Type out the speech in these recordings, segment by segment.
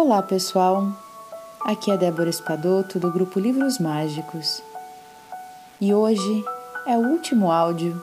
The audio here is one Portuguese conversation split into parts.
Olá pessoal, aqui é Débora Espadoto do grupo Livros Mágicos e hoje é o último áudio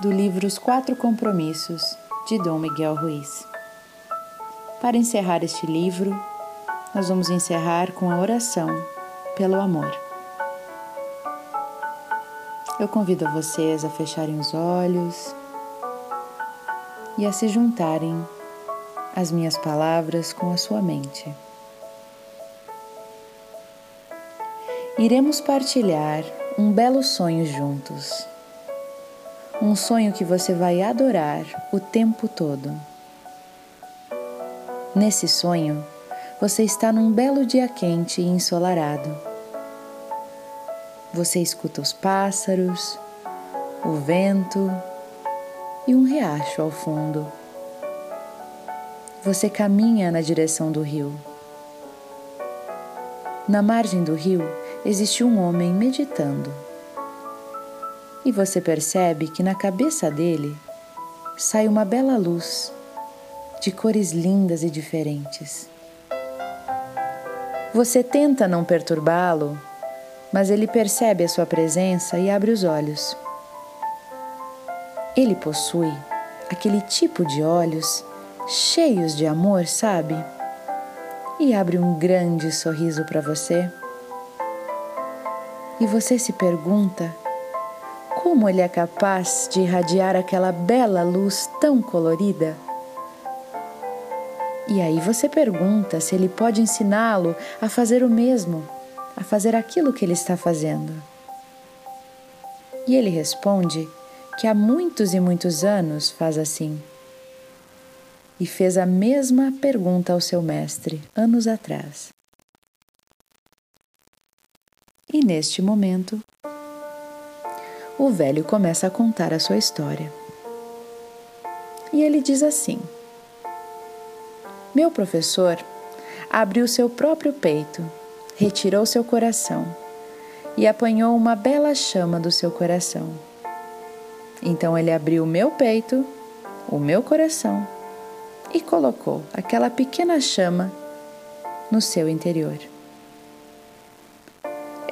do livro Os Quatro Compromissos de Dom Miguel Ruiz. Para encerrar este livro, nós vamos encerrar com a oração pelo amor. Eu convido vocês a fecharem os olhos e a se juntarem as minhas palavras com a sua mente. Iremos partilhar um belo sonho juntos. Um sonho que você vai adorar o tempo todo. Nesse sonho, você está num belo dia quente e ensolarado. Você escuta os pássaros, o vento e um riacho ao fundo. Você caminha na direção do rio. Na margem do rio existe um homem meditando. E você percebe que na cabeça dele sai uma bela luz de cores lindas e diferentes. Você tenta não perturbá-lo, mas ele percebe a sua presença e abre os olhos. Ele possui aquele tipo de olhos cheios de amor, sabe? E abre um grande sorriso para você. E você se pergunta como ele é capaz de irradiar aquela bela luz tão colorida? E aí você pergunta se ele pode ensiná-lo a fazer o mesmo, a fazer aquilo que ele está fazendo. E ele responde que há muitos e muitos anos faz assim e fez a mesma pergunta ao seu mestre anos atrás. E neste momento, o velho começa a contar a sua história. E ele diz assim: Meu professor abriu seu próprio peito, retirou seu coração e apanhou uma bela chama do seu coração. Então ele abriu o meu peito, o meu coração e colocou aquela pequena chama no seu interior.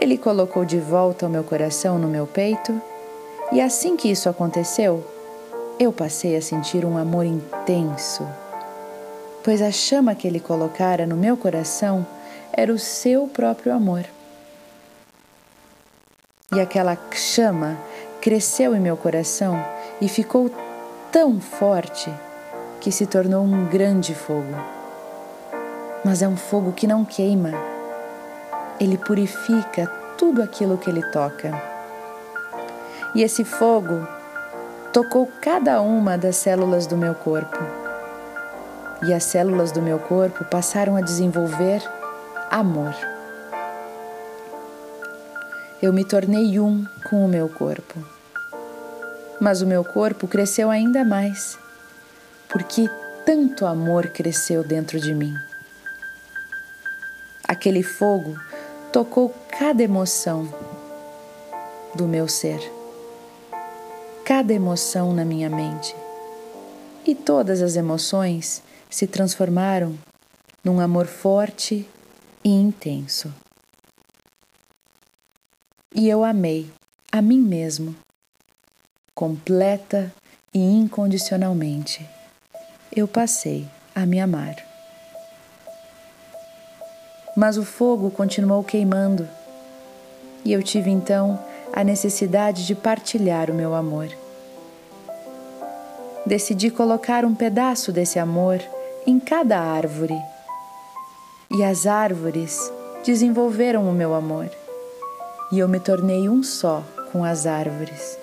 Ele colocou de volta o meu coração no meu peito, e assim que isso aconteceu, eu passei a sentir um amor intenso, pois a chama que ele colocara no meu coração era o seu próprio amor. E aquela chama cresceu em meu coração e ficou tão forte que se tornou um grande fogo. Mas é um fogo que não queima, ele purifica tudo aquilo que ele toca. E esse fogo tocou cada uma das células do meu corpo. E as células do meu corpo passaram a desenvolver amor. Eu me tornei um com o meu corpo. Mas o meu corpo cresceu ainda mais porque tanto amor cresceu dentro de mim. Aquele fogo tocou cada emoção do meu ser, cada emoção na minha mente, e todas as emoções se transformaram num amor forte e intenso. E eu amei a mim mesmo, completa e incondicionalmente eu passei a me amar. Mas o fogo continuou queimando e eu tive então a necessidade de partilhar o meu amor. Decidi colocar um pedaço desse amor em cada árvore e as árvores desenvolveram o meu amor e eu me tornei um só com as árvores.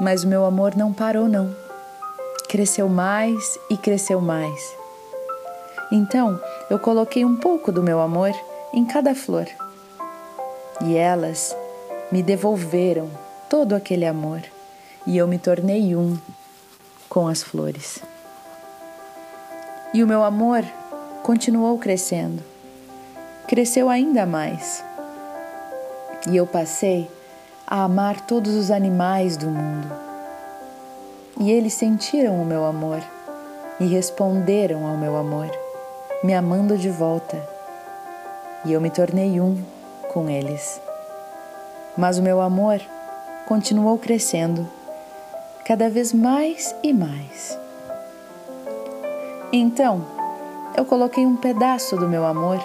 Mas o meu amor não parou, não cresceu mais e cresceu mais. Então eu coloquei um pouco do meu amor em cada flor e elas me devolveram todo aquele amor e eu me tornei um com as flores. E o meu amor continuou crescendo, cresceu ainda mais. E eu passei a amar todos os animais do mundo e eles sentiram o meu amor e responderam ao meu amor. me amando de volta, e eu me tornei um com eles. Mas o meu amor continuou crescendo, cada vez mais e mais. Então, eu coloquei um pedaço do meu amor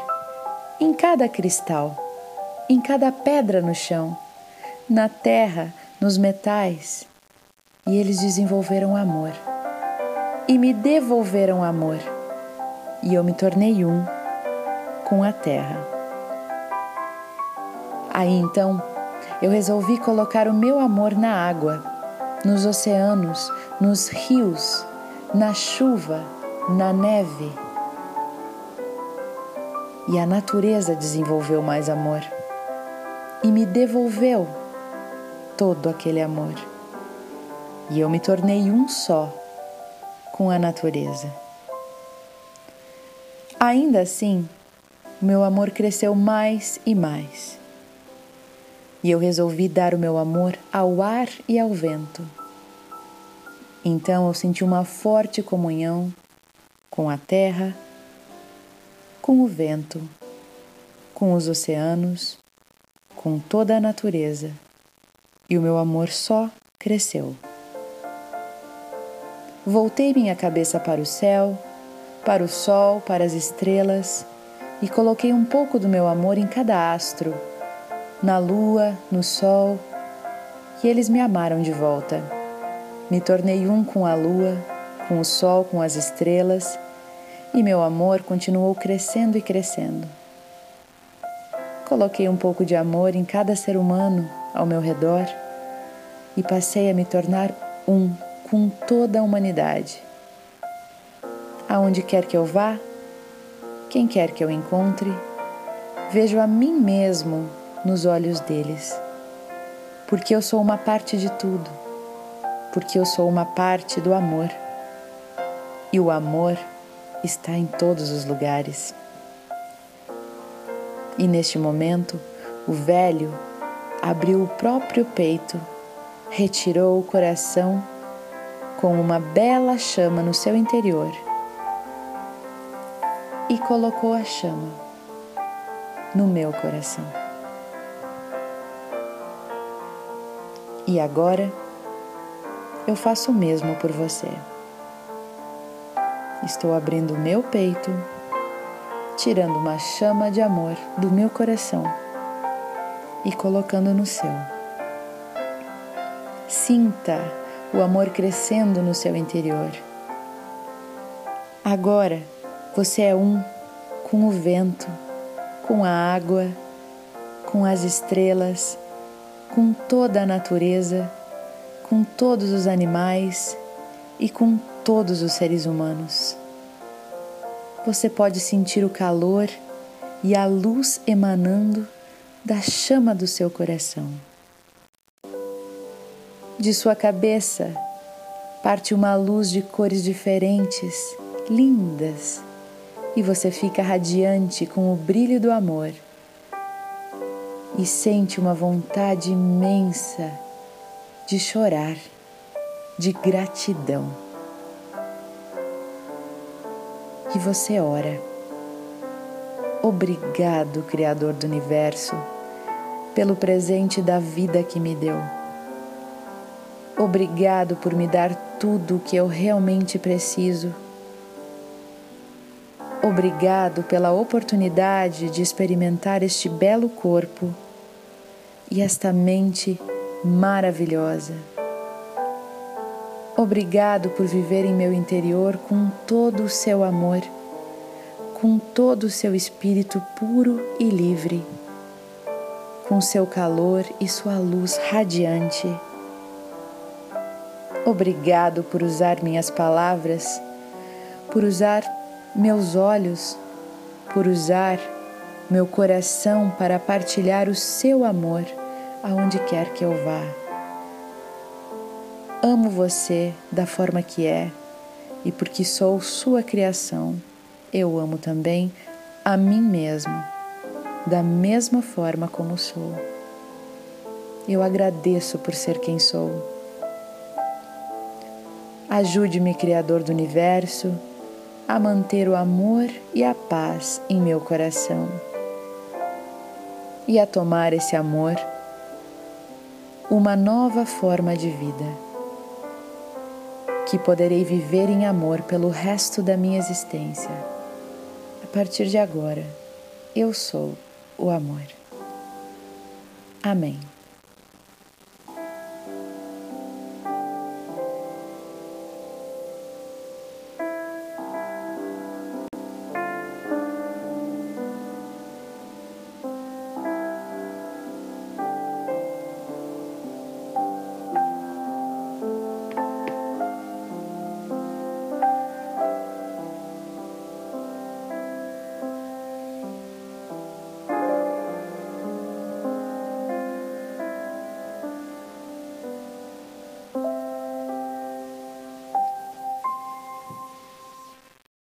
em cada cristal, em cada pedra no chão, na terra, nos metais, e eles desenvolveram amor e me devolveram amor, e eu me tornei um com a terra. Aí então eu resolvi colocar o meu amor na água, nos oceanos, nos rios, na chuva, na neve. E a natureza desenvolveu mais amor e me devolveu todo aquele amor. E eu me tornei um só com a natureza. Ainda assim, meu amor cresceu mais e mais. E eu resolvi dar o meu amor ao ar e ao vento. Então eu senti uma forte comunhão com a terra, com o vento, com os oceanos, com toda a natureza, e o meu amor só cresceu. Voltei minha cabeça para o céu, para o sol, para as estrelas e coloquei um pouco do meu amor em cada astro, na lua, no sol, e eles me amaram de volta. Me tornei um com a lua, com o sol, com as estrelas, e meu amor continuou crescendo e crescendo. Coloquei um pouco de amor em cada ser humano ao meu redor e passei a me tornar um com toda a humanidade. Aonde quer que eu vá, quem quer que eu encontre, vejo a mim mesmo nos olhos deles, porque eu sou uma parte de tudo, porque eu sou uma parte do amor, e o amor está em todos os lugares. E neste momento, o velho abriu o próprio peito, retirou o coração com uma bela chama no seu interior e colocou a chama no meu coração. E agora eu faço o mesmo por você. Estou abrindo meu peito, tirando uma chama de amor do meu coração e colocando no seu. Sinta o amor crescendo no seu interior. Agora você é um com o vento, com a água, com as estrelas, com toda a natureza, com todos os animais e com todos os seres humanos. Você pode sentir o calor e a luz emanando da chama do seu coração de sua cabeça parte uma luz de cores diferentes, lindas, e você fica radiante com o brilho do amor e sente uma vontade imensa de chorar, de gratidão. E você ora. Obrigado, Criador do Universo, pelo presente da vida que me deu Obrigado por me dar tudo o que eu realmente preciso. Obrigado pela oportunidade de experimentar este belo corpo e esta mente maravilhosa. Obrigado por viver em meu interior com todo o seu amor, com todo o seu espírito puro e livre, com seu calor e sua luz radiante. Obrigado por usar minhas palavras, por usar meus olhos, por usar meu coração para partilhar o seu amor aonde quer que eu vá. Amo você da forma que é e porque sou sua criação, eu amo também a mim mesmo, da mesma forma como sou. Eu agradeço por ser quem sou. Ajude-me, Criador do Universo, a manter o amor e a paz em meu coração e a tomar esse amor uma nova forma de vida, que poderei viver em amor pelo resto da minha existência. A partir de agora, eu sou o amor. Amém.